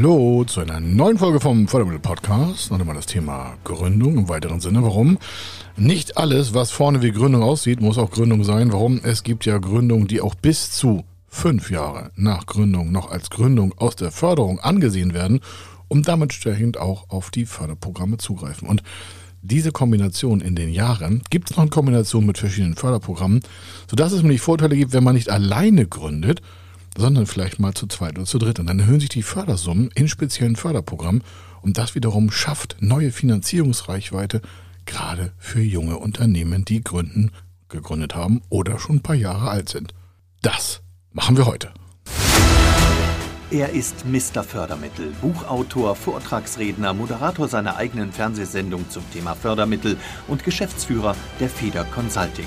Hallo zu einer neuen Folge vom Fördermittel-Podcast. Noch einmal das Thema Gründung im weiteren Sinne. Warum? Nicht alles, was vorne wie Gründung aussieht, muss auch Gründung sein. Warum? Es gibt ja Gründungen, die auch bis zu fünf Jahre nach Gründung noch als Gründung aus der Förderung angesehen werden und damit entsprechend auch auf die Förderprogramme zugreifen. Und diese Kombination in den Jahren gibt es noch in Kombination mit verschiedenen Förderprogrammen, sodass es nämlich Vorteile gibt, wenn man nicht alleine gründet, sondern vielleicht mal zu zweit oder zu dritt. Und dann erhöhen sich die Fördersummen in speziellen Förderprogrammen und das wiederum schafft neue Finanzierungsreichweite, gerade für junge Unternehmen, die gründen, gegründet haben oder schon ein paar Jahre alt sind. Das machen wir heute. Er ist Mr. Fördermittel, Buchautor, Vortragsredner, Moderator seiner eigenen Fernsehsendung zum Thema Fördermittel und Geschäftsführer der Feder Consulting.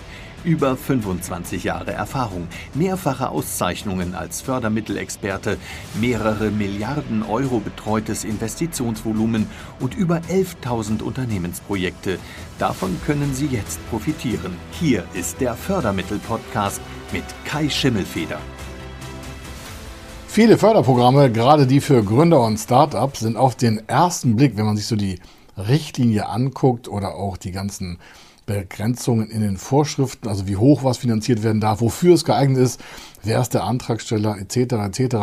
Über 25 Jahre Erfahrung, mehrfache Auszeichnungen als Fördermittelexperte, mehrere Milliarden Euro betreutes Investitionsvolumen und über 11.000 Unternehmensprojekte. Davon können Sie jetzt profitieren. Hier ist der Fördermittel-Podcast mit Kai Schimmelfeder. Viele Förderprogramme, gerade die für Gründer und Startups, sind auf den ersten Blick, wenn man sich so die Richtlinie anguckt oder auch die ganzen Begrenzungen in den Vorschriften, also wie hoch was finanziert werden darf, wofür es geeignet ist, wer ist der Antragsteller etc. etc.,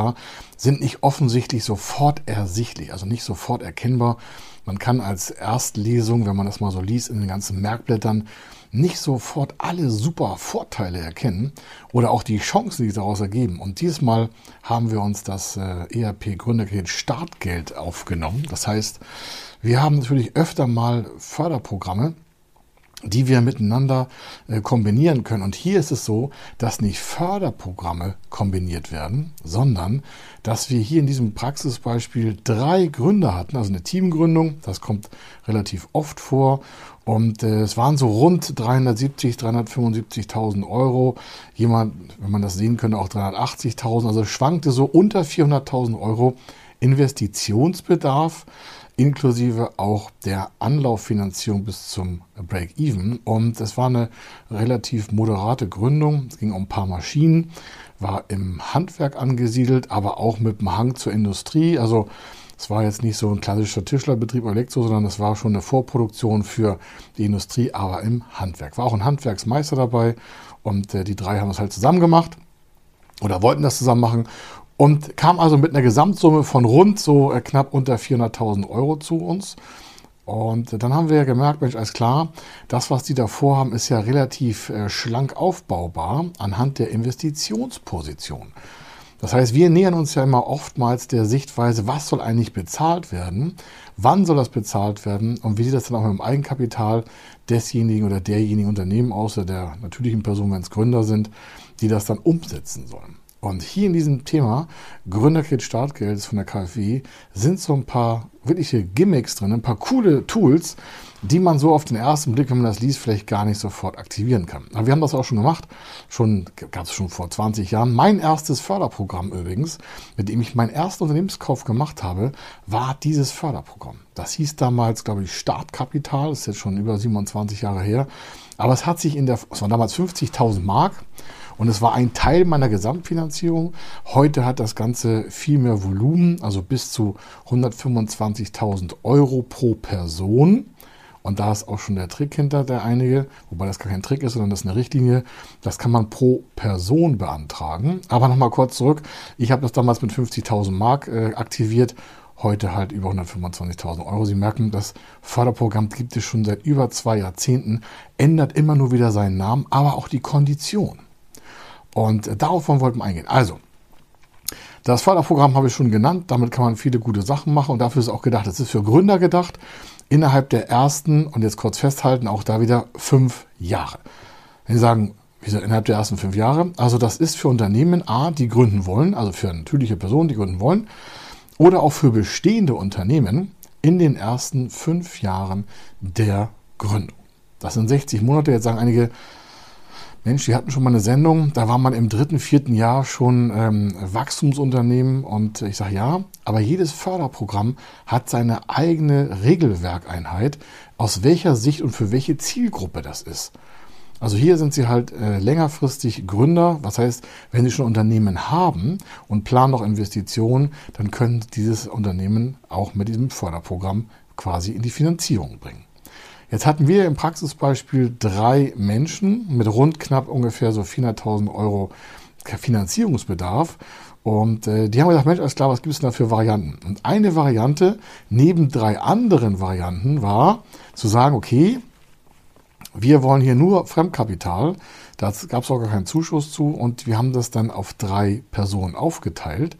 sind nicht offensichtlich sofort ersichtlich, also nicht sofort erkennbar. Man kann als Erstlesung, wenn man das mal so liest in den ganzen Merkblättern, nicht sofort alle super Vorteile erkennen oder auch die Chancen, die sich daraus ergeben. Und dieses Mal haben wir uns das äh, ERP Gründerkredit Startgeld aufgenommen. Das heißt, wir haben natürlich öfter mal Förderprogramme, die wir miteinander äh, kombinieren können. Und hier ist es so, dass nicht Förderprogramme kombiniert werden, sondern dass wir hier in diesem Praxisbeispiel drei Gründer hatten, also eine Teamgründung, das kommt relativ oft vor. Und äh, es waren so rund 370, 375.000 Euro. Jemand, wenn man das sehen könnte, auch 380.000. Also schwankte so unter 400.000 Euro Investitionsbedarf inklusive auch der Anlauffinanzierung bis zum Break-Even. Und es war eine relativ moderate Gründung. Es ging um ein paar Maschinen, war im Handwerk angesiedelt, aber auch mit dem Hang zur Industrie. Also es war jetzt nicht so ein klassischer Tischlerbetrieb Elektro, sondern es war schon eine Vorproduktion für die Industrie, aber im Handwerk. War auch ein Handwerksmeister dabei und äh, die drei haben es halt zusammen gemacht oder wollten das zusammen machen und kam also mit einer Gesamtsumme von rund so äh, knapp unter 400.000 Euro zu uns. Und dann haben wir gemerkt, Mensch, alles klar, das, was die da vorhaben, ist ja relativ äh, schlank aufbaubar anhand der Investitionsposition. Das heißt, wir nähern uns ja immer oftmals der Sichtweise, was soll eigentlich bezahlt werden, wann soll das bezahlt werden und wie sieht das dann auch mit dem Eigenkapital desjenigen oder derjenigen Unternehmen aus, oder der natürlichen Person, wenn es Gründer sind, die das dann umsetzen sollen. Und hier in diesem Thema Gründerkit Startgeld von der KfW sind so ein paar wirkliche Gimmicks drin, ein paar coole Tools, die man so auf den ersten Blick, wenn man das liest, vielleicht gar nicht sofort aktivieren kann. Aber wir haben das auch schon gemacht, schon gab es schon vor 20 Jahren. Mein erstes Förderprogramm übrigens, mit dem ich meinen ersten Unternehmenskauf gemacht habe, war dieses Förderprogramm. Das hieß damals, glaube ich, Startkapital, das ist jetzt schon über 27 Jahre her. Aber es hat sich in der, es waren damals 50.000 Mark und es war ein Teil meiner Gesamtfinanzierung. Heute hat das Ganze viel mehr Volumen, also bis zu 125.000 Euro pro Person. Und da ist auch schon der Trick hinter der einige, wobei das gar kein Trick ist, sondern das ist eine Richtlinie. Das kann man pro Person beantragen. Aber nochmal kurz zurück. Ich habe das damals mit 50.000 Mark äh, aktiviert. Heute halt über 125.000 Euro. Sie merken, das Förderprogramm gibt es schon seit über zwei Jahrzehnten, ändert immer nur wieder seinen Namen, aber auch die Kondition. Und darauf wollten wir eingehen. Also, das Förderprogramm habe ich schon genannt. Damit kann man viele gute Sachen machen und dafür ist auch gedacht. Es ist für Gründer gedacht. Innerhalb der ersten, und jetzt kurz festhalten, auch da wieder fünf Jahre. Wenn Sie sagen, wieso innerhalb der ersten fünf Jahre? Also, das ist für Unternehmen A, die gründen wollen, also für natürliche Personen, die gründen wollen, oder auch für bestehende Unternehmen in den ersten fünf Jahren der Gründung. Das sind 60 Monate. Jetzt sagen einige, Mensch, die hatten schon mal eine Sendung, da war man im dritten, vierten Jahr schon ähm, Wachstumsunternehmen und ich sage ja, aber jedes Förderprogramm hat seine eigene Regelwerkeinheit, aus welcher Sicht und für welche Zielgruppe das ist. Also hier sind sie halt äh, längerfristig Gründer. Was heißt, wenn sie schon Unternehmen haben und planen noch Investitionen, dann können dieses Unternehmen auch mit diesem Förderprogramm quasi in die Finanzierung bringen. Jetzt hatten wir im Praxisbeispiel drei Menschen mit rund knapp ungefähr so 400.000 Euro Finanzierungsbedarf. Und äh, die haben gesagt, Mensch, alles klar, was gibt es denn da für Varianten? Und eine Variante neben drei anderen Varianten war zu sagen, okay, wir wollen hier nur Fremdkapital. Da gab es auch gar keinen Zuschuss zu und wir haben das dann auf drei Personen aufgeteilt.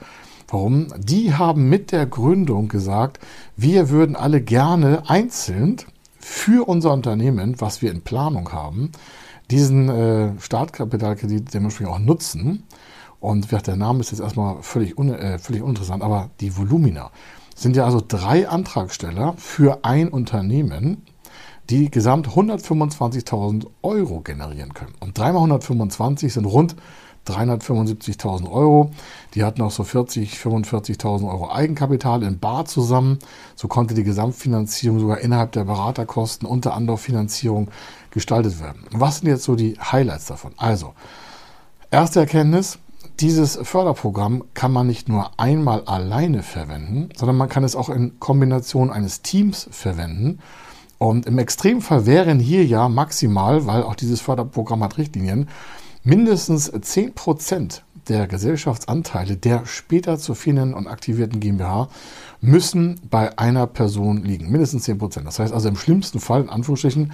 Warum? Die haben mit der Gründung gesagt, wir würden alle gerne einzeln für unser Unternehmen, was wir in Planung haben, diesen äh, Startkapitalkredit dementsprechend auch nutzen. Und der Name ist jetzt erstmal völlig, un, äh, völlig uninteressant, aber die Volumina sind ja also drei Antragsteller für ein Unternehmen, die gesamt 125.000 Euro generieren können. Und 3 mal 125 sind rund 375.000 Euro. Die hatten auch so 40, 45.000 Euro Eigenkapital in Bar zusammen. So konnte die Gesamtfinanzierung sogar innerhalb der Beraterkosten und der Anlauffinanzierung gestaltet werden. Was sind jetzt so die Highlights davon? Also, erste Erkenntnis, dieses Förderprogramm kann man nicht nur einmal alleine verwenden, sondern man kann es auch in Kombination eines Teams verwenden. Und im Extremfall wären hier ja maximal, weil auch dieses Förderprogramm hat Richtlinien, mindestens 10% der Gesellschaftsanteile der später zu finden und aktivierten GmbH müssen bei einer Person liegen. Mindestens 10%. Das heißt also im schlimmsten Fall, in Anführungsstrichen,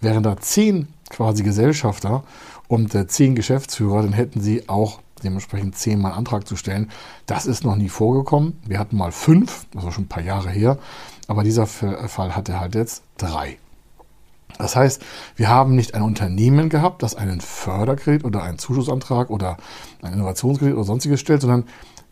wären da 10 quasi Gesellschafter und äh, 10 Geschäftsführer, dann hätten sie auch dementsprechend 10 Mal Antrag zu stellen. Das ist noch nie vorgekommen. Wir hatten mal 5, das war schon ein paar Jahre her, aber dieser Fall hatte halt jetzt 3. Das heißt, wir haben nicht ein Unternehmen gehabt, das einen Förderkredit oder einen Zuschussantrag oder einen Innovationskredit oder sonstiges stellt, sondern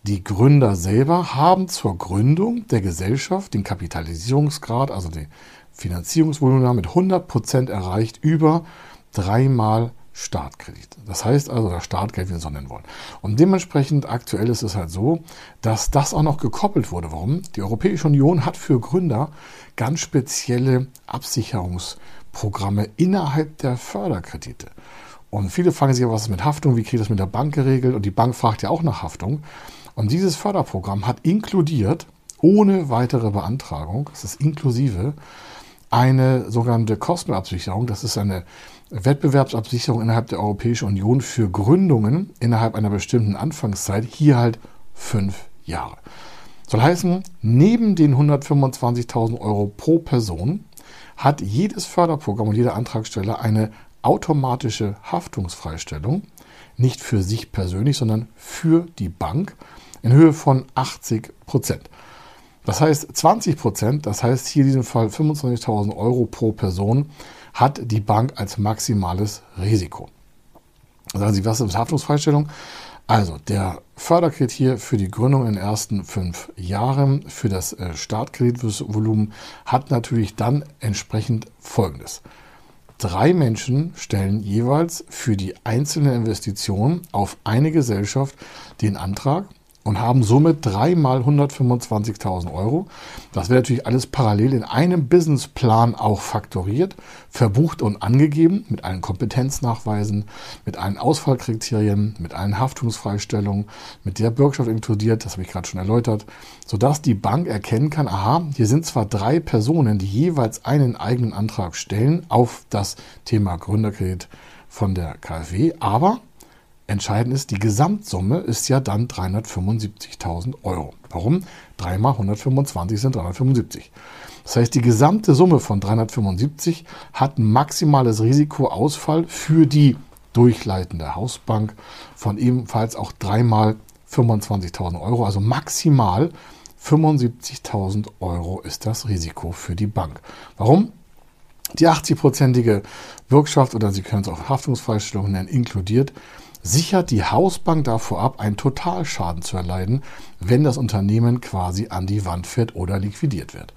die Gründer selber haben zur Gründung der Gesellschaft den Kapitalisierungsgrad, also die Finanzierungsvolumen mit 100 Prozent erreicht über dreimal Startkredit. Das heißt also, das Startgeld, wie wir es so nennen wollen. Und dementsprechend aktuell ist es halt so, dass das auch noch gekoppelt wurde. Warum? Die Europäische Union hat für Gründer ganz spezielle Absicherungsprogramme innerhalb der Förderkredite. Und viele fragen sich, was ist mit Haftung, wie kriegt das mit der Bank geregelt? Und die Bank fragt ja auch nach Haftung. Und dieses Förderprogramm hat inkludiert, ohne weitere Beantragung, das ist inklusive, eine sogenannte Kostenabsicherung. Das ist eine Wettbewerbsabsicherung innerhalb der Europäischen Union für Gründungen innerhalb einer bestimmten Anfangszeit. Hier halt fünf Jahre. Soll heißen, neben den 125.000 Euro pro Person hat jedes Förderprogramm und jeder Antragsteller eine automatische Haftungsfreistellung, nicht für sich persönlich, sondern für die Bank in Höhe von 80 Prozent. Das heißt 20 Prozent, das heißt hier in diesem Fall 25.000 Euro pro Person, hat die Bank als maximales Risiko. Sagen Sie, was ist Haftungsfreistellung? Also, der Förderkredit hier für die Gründung in den ersten fünf Jahren für das äh, Startkreditvolumen hat natürlich dann entsprechend Folgendes. Drei Menschen stellen jeweils für die einzelne Investition auf eine Gesellschaft den Antrag und haben somit dreimal 125.000 Euro. Das wäre natürlich alles parallel in einem Businessplan auch faktoriert, verbucht und angegeben mit allen Kompetenznachweisen, mit allen Ausfallkriterien, mit allen Haftungsfreistellungen, mit der Bürgschaft inkludiert, das habe ich gerade schon erläutert, sodass die Bank erkennen kann, aha, hier sind zwar drei Personen, die jeweils einen eigenen Antrag stellen auf das Thema Gründerkredit von der KfW, aber Entscheidend ist, die Gesamtsumme ist ja dann 375.000 Euro. Warum? 3 mal 125 sind 375. Das heißt, die gesamte Summe von 375 hat ein maximales Risikoausfall für die durchleitende Hausbank von ebenfalls auch 3 mal 25.000 Euro. Also maximal 75.000 Euro ist das Risiko für die Bank. Warum? Die 80-prozentige Bürgschaft oder Sie können es auch Haftungsfreistellung nennen, inkludiert sichert die Hausbank davor ab, einen Totalschaden zu erleiden, wenn das Unternehmen quasi an die Wand fährt oder liquidiert wird.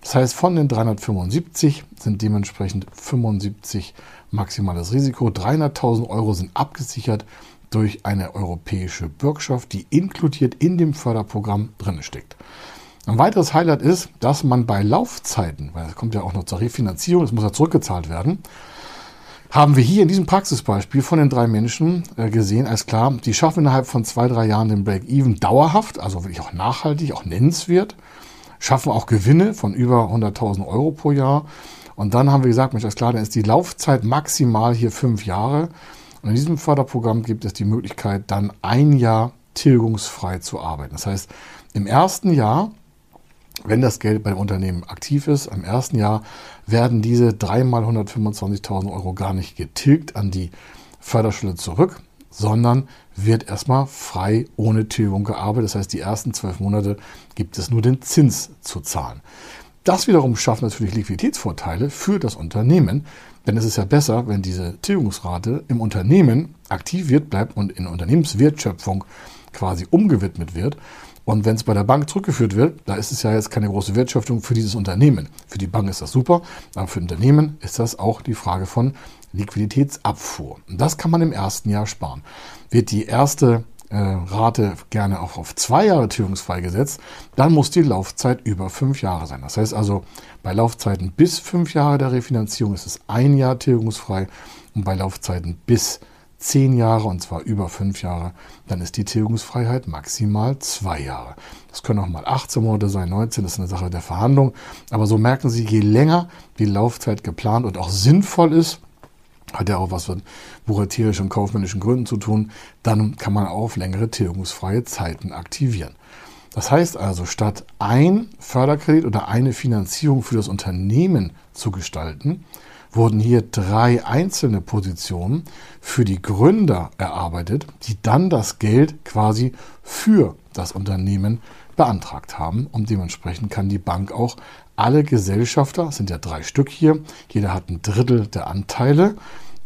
Das heißt, von den 375 sind dementsprechend 75 maximales Risiko. 300.000 Euro sind abgesichert durch eine europäische Bürgschaft, die inkludiert in dem Förderprogramm drin steckt. Ein weiteres Highlight ist, dass man bei Laufzeiten, weil es kommt ja auch noch zur Refinanzierung, es muss ja zurückgezahlt werden, haben wir hier in diesem Praxisbeispiel von den drei Menschen äh, gesehen, als klar, die schaffen innerhalb von zwei, drei Jahren den Break-Even dauerhaft, also wirklich auch nachhaltig, auch nennenswert, schaffen auch Gewinne von über 100.000 Euro pro Jahr. Und dann haben wir gesagt, Mensch, alles klar, dann ist die Laufzeit maximal hier fünf Jahre. Und in diesem Förderprogramm gibt es die Möglichkeit, dann ein Jahr tilgungsfrei zu arbeiten. Das heißt, im ersten Jahr wenn das Geld beim Unternehmen aktiv ist, im ersten Jahr werden diese dreimal 125.000 Euro gar nicht getilgt an die Förderstelle zurück, sondern wird erstmal frei ohne Tilgung gearbeitet. Das heißt, die ersten zwölf Monate gibt es nur den Zins zu zahlen. Das wiederum schafft natürlich Liquiditätsvorteile für das Unternehmen, denn es ist ja besser, wenn diese Tilgungsrate im Unternehmen aktiv wird, bleibt und in Unternehmenswertschöpfung quasi umgewidmet wird, und wenn es bei der Bank zurückgeführt wird, da ist es ja jetzt keine große Wertschöpfung für dieses Unternehmen. Für die Bank ist das super, aber für Unternehmen ist das auch die Frage von Liquiditätsabfuhr. Und das kann man im ersten Jahr sparen. Wird die erste äh, Rate gerne auch auf zwei Jahre tilgungsfrei gesetzt, dann muss die Laufzeit über fünf Jahre sein. Das heißt also, bei Laufzeiten bis fünf Jahre der Refinanzierung ist es ein Jahr tilgungsfrei und bei Laufzeiten bis zehn Jahre und zwar über fünf Jahre, dann ist die Tilgungsfreiheit maximal zwei Jahre. Das können auch mal 18 Monate sein, 19, das ist eine Sache der Verhandlung. Aber so merken Sie, je länger die Laufzeit geplant und auch sinnvoll ist, hat ja auch was mit buchhalterischen und kaufmännischen Gründen zu tun, dann kann man auch längere tilgungsfreie Zeiten aktivieren. Das heißt also, statt ein Förderkredit oder eine Finanzierung für das Unternehmen zu gestalten, wurden hier drei einzelne Positionen für die Gründer erarbeitet, die dann das Geld quasi für das Unternehmen beantragt haben. Und dementsprechend kann die Bank auch alle Gesellschafter, sind ja drei Stück hier, jeder hat ein Drittel der Anteile,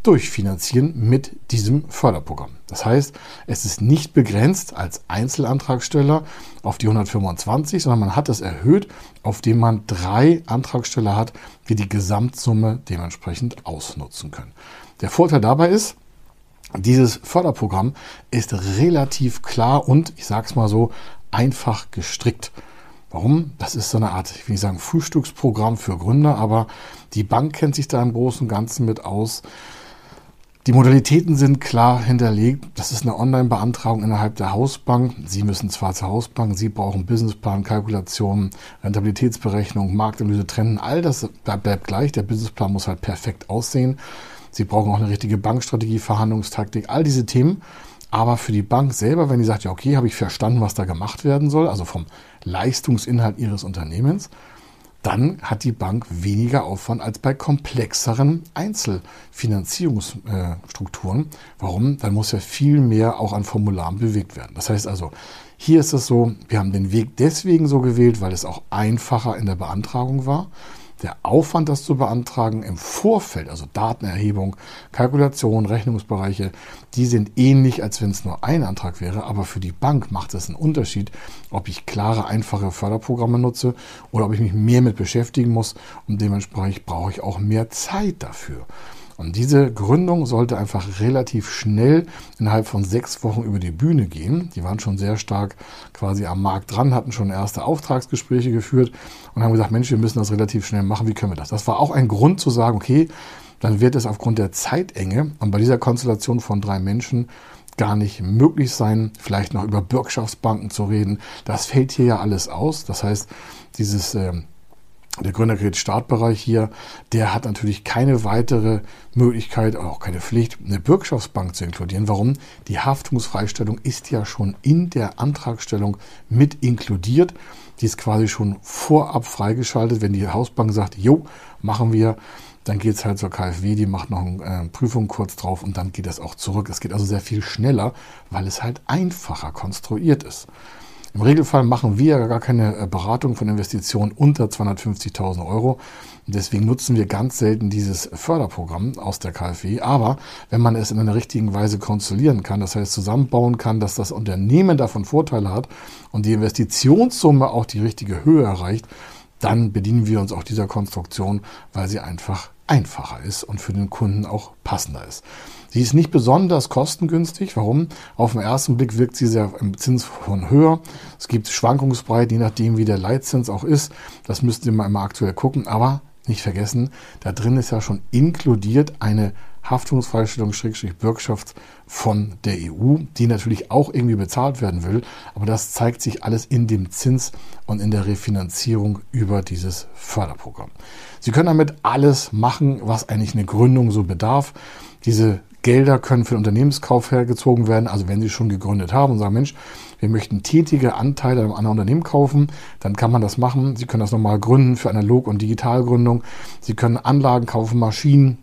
durchfinanzieren mit diesem Förderprogramm. Das heißt, es ist nicht begrenzt als Einzelantragsteller auf die 125, sondern man hat es erhöht, auf dem man drei Antragsteller hat, die die Gesamtsumme dementsprechend ausnutzen können. Der Vorteil dabei ist, dieses Förderprogramm ist relativ klar und, ich sage es mal so, einfach gestrickt. Warum? Das ist so eine Art, ich will nicht sagen, Frühstücksprogramm für Gründer, aber die Bank kennt sich da im Großen und Ganzen mit aus. Die Modalitäten sind klar hinterlegt. Das ist eine Online-Beantragung innerhalb der Hausbank. Sie müssen zwar zur Hausbank, Sie brauchen Businessplan, Kalkulationen, Rentabilitätsberechnung, Marktanalyse trennen. All das bleibt gleich. Der Businessplan muss halt perfekt aussehen. Sie brauchen auch eine richtige Bankstrategie, Verhandlungstaktik, all diese Themen. Aber für die Bank selber, wenn die sagt, ja, okay, habe ich verstanden, was da gemacht werden soll, also vom Leistungsinhalt Ihres Unternehmens, dann hat die Bank weniger Aufwand als bei komplexeren Einzelfinanzierungsstrukturen. Warum? Dann muss ja viel mehr auch an Formularen bewegt werden. Das heißt also, hier ist es so, wir haben den Weg deswegen so gewählt, weil es auch einfacher in der Beantragung war der Aufwand, das zu beantragen im Vorfeld, also Datenerhebung, Kalkulation, Rechnungsbereiche, die sind ähnlich, als wenn es nur ein Antrag wäre. Aber für die Bank macht es einen Unterschied, ob ich klare, einfache Förderprogramme nutze oder ob ich mich mehr mit beschäftigen muss. Und dementsprechend brauche ich auch mehr Zeit dafür. Und diese Gründung sollte einfach relativ schnell innerhalb von sechs Wochen über die Bühne gehen. Die waren schon sehr stark quasi am Markt dran, hatten schon erste Auftragsgespräche geführt und haben gesagt, Mensch, wir müssen das relativ schnell machen. Wie können wir das? Das war auch ein Grund zu sagen, okay, dann wird es aufgrund der Zeitenge und bei dieser Konstellation von drei Menschen gar nicht möglich sein, vielleicht noch über Bürgschaftsbanken zu reden. Das fällt hier ja alles aus. Das heißt, dieses äh, der Gründerkredit-Startbereich hier, der hat natürlich keine weitere Möglichkeit, auch keine Pflicht, eine Bürgschaftsbank zu inkludieren. Warum? Die Haftungsfreistellung ist ja schon in der Antragstellung mit inkludiert. Die ist quasi schon vorab freigeschaltet. Wenn die Hausbank sagt, jo, machen wir, dann geht es halt zur KfW, die macht noch eine äh, Prüfung kurz drauf und dann geht es auch zurück. Es geht also sehr viel schneller, weil es halt einfacher konstruiert ist. Im Regelfall machen wir gar keine äh, Beratung von Investitionen unter 250.000 Euro. Deswegen nutzen wir ganz selten dieses Förderprogramm aus der KfW. Aber wenn man es in einer richtigen Weise konstruieren kann, das heißt zusammenbauen kann, dass das Unternehmen davon Vorteile hat und die Investitionssumme auch die richtige Höhe erreicht, dann bedienen wir uns auch dieser Konstruktion, weil sie einfach einfacher ist und für den Kunden auch passender ist. Sie ist nicht besonders kostengünstig. Warum? Auf den ersten Blick wirkt sie sehr im Zins von höher. Es gibt Schwankungsbreiten, je nachdem, wie der Leitzins auch ist. Das müsst ihr mal aktuell gucken. Aber nicht vergessen, da drin ist ja schon inkludiert eine Haftungsfreistellung Schrägstrich Bürgschaft von der EU, die natürlich auch irgendwie bezahlt werden will. Aber das zeigt sich alles in dem Zins und in der Refinanzierung über dieses Förderprogramm. Sie können damit alles machen, was eigentlich eine Gründung so bedarf. Diese Gelder können für den Unternehmenskauf hergezogen werden. Also wenn Sie schon gegründet haben und sagen, Mensch, wir möchten tätige Anteile an einem Unternehmen kaufen, dann kann man das machen. Sie können das nochmal gründen für Analog- und Digitalgründung. Sie können Anlagen kaufen, Maschinen,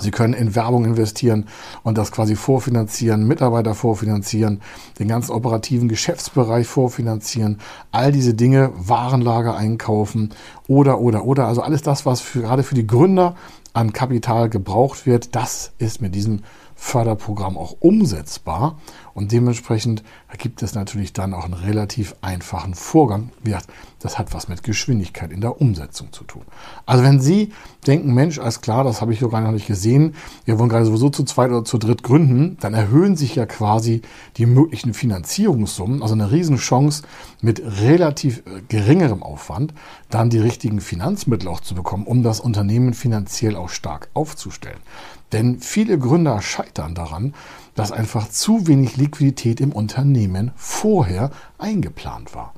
Sie können in Werbung investieren und das quasi vorfinanzieren, Mitarbeiter vorfinanzieren, den ganzen operativen Geschäftsbereich vorfinanzieren, all diese Dinge, Warenlager einkaufen oder, oder, oder. Also alles das, was für, gerade für die Gründer an Kapital gebraucht wird, das ist mit diesem Förderprogramm auch umsetzbar. Und dementsprechend gibt es natürlich dann auch einen relativ einfachen Vorgang. Wie gesagt, das hat was mit Geschwindigkeit in der Umsetzung zu tun. Also wenn Sie denken, Mensch, alles klar, das habe ich so gar noch nicht gesehen, wir wollen gerade sowieso zu zweit oder zu dritt gründen, dann erhöhen sich ja quasi die möglichen Finanzierungssummen, also eine Riesenchance mit relativ äh, geringerem Aufwand, dann die richtigen Finanzmittel auch zu bekommen, um das Unternehmen finanziell auch stark aufzustellen. Denn viele Gründer scheitern daran, dass einfach zu wenig Liquidität im Unternehmen vorher eingeplant war.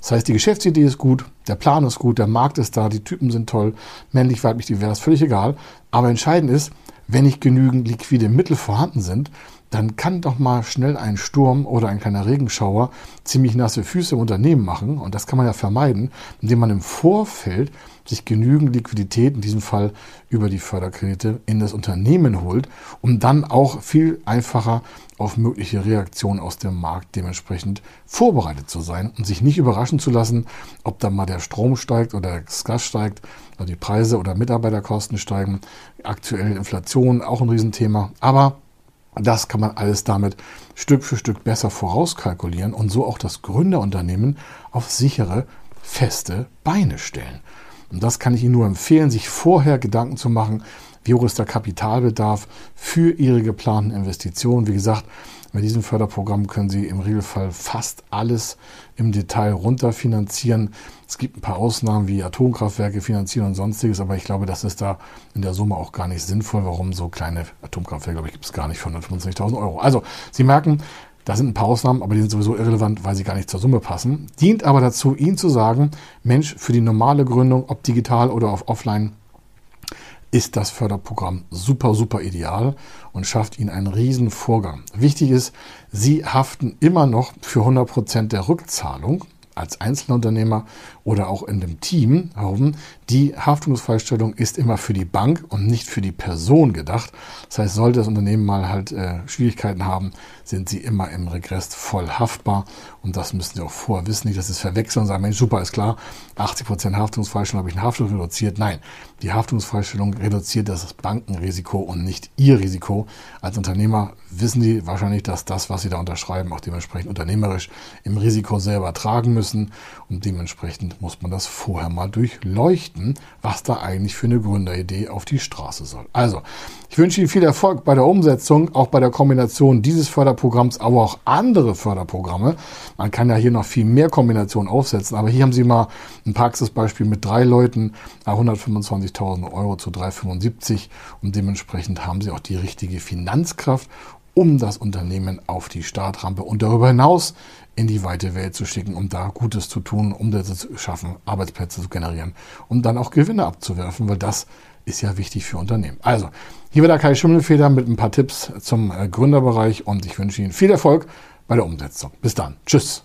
Das heißt, die Geschäftsidee ist gut, der Plan ist gut, der Markt ist da, die Typen sind toll, männlich, weiblich, divers, völlig egal. Aber entscheidend ist, wenn nicht genügend liquide Mittel vorhanden sind, dann kann doch mal schnell ein Sturm oder ein kleiner Regenschauer ziemlich nasse Füße im Unternehmen machen. Und das kann man ja vermeiden, indem man im Vorfeld sich genügend Liquidität, in diesem Fall über die Förderkredite, in das Unternehmen holt, um dann auch viel einfacher auf mögliche Reaktionen aus dem Markt dementsprechend vorbereitet zu sein und sich nicht überraschen zu lassen, ob dann mal der Strom steigt oder das Gas steigt, oder die Preise oder Mitarbeiterkosten steigen. Aktuell Inflation auch ein Riesenthema. Aber das kann man alles damit Stück für Stück besser vorauskalkulieren und so auch das Gründerunternehmen auf sichere, feste Beine stellen. Und das kann ich Ihnen nur empfehlen, sich vorher Gedanken zu machen, wie hoch ist der Kapitalbedarf für Ihre geplanten Investitionen. Wie gesagt, mit diesem Förderprogramm können Sie im Regelfall fast alles im Detail runterfinanzieren. Es gibt ein paar Ausnahmen wie Atomkraftwerke finanzieren und sonstiges, aber ich glaube, das ist da in der Summe auch gar nicht sinnvoll. Warum so kleine Atomkraftwerke, glaube ich, gibt es gar nicht für 125.000 Euro. Also, Sie merken, da sind ein paar Ausnahmen, aber die sind sowieso irrelevant, weil sie gar nicht zur Summe passen. Dient aber dazu, Ihnen zu sagen, Mensch, für die normale Gründung, ob digital oder auf offline, ist das Förderprogramm super, super ideal und schafft Ihnen einen riesen Vorgang. Wichtig ist, Sie haften immer noch für 100 Prozent der Rückzahlung als Einzelunternehmer oder auch in dem Team herum. Die Haftungsfreistellung ist immer für die Bank und nicht für die Person gedacht. Das heißt, sollte das Unternehmen mal halt äh, Schwierigkeiten haben, sind sie immer im Regress voll haftbar. Und das müssen Sie auch vorher wissen, nicht, dass Sie es verwechseln und sagen, Mensch, super, ist klar, 80% Haftungsfreistellung habe ich eine Haftung reduziert. Nein, die Haftungsfreistellung reduziert das Bankenrisiko und nicht Ihr Risiko. Als Unternehmer wissen Sie wahrscheinlich, dass das, was Sie da unterschreiben, auch dementsprechend unternehmerisch im Risiko selber tragen müssen. Und dementsprechend muss man das vorher mal durchleuchten, was da eigentlich für eine Gründeridee auf die Straße soll. Also, ich wünsche Ihnen viel Erfolg bei der Umsetzung, auch bei der Kombination dieses Förderprogramms, aber auch andere Förderprogramme. Man kann ja hier noch viel mehr Kombinationen aufsetzen, aber hier haben Sie mal ein Praxisbeispiel mit drei Leuten, 125.000 Euro zu 375 und dementsprechend haben Sie auch die richtige Finanzkraft, um das Unternehmen auf die Startrampe und darüber hinaus in die weite Welt zu schicken, um da Gutes zu tun, um das zu schaffen, Arbeitsplätze zu generieren und dann auch Gewinne abzuwerfen, weil das ist ja wichtig für Unternehmen. Also, hier war der Kai Schimmelfeder mit ein paar Tipps zum äh, Gründerbereich und ich wünsche Ihnen viel Erfolg bei der Umsetzung. Bis dann. Tschüss.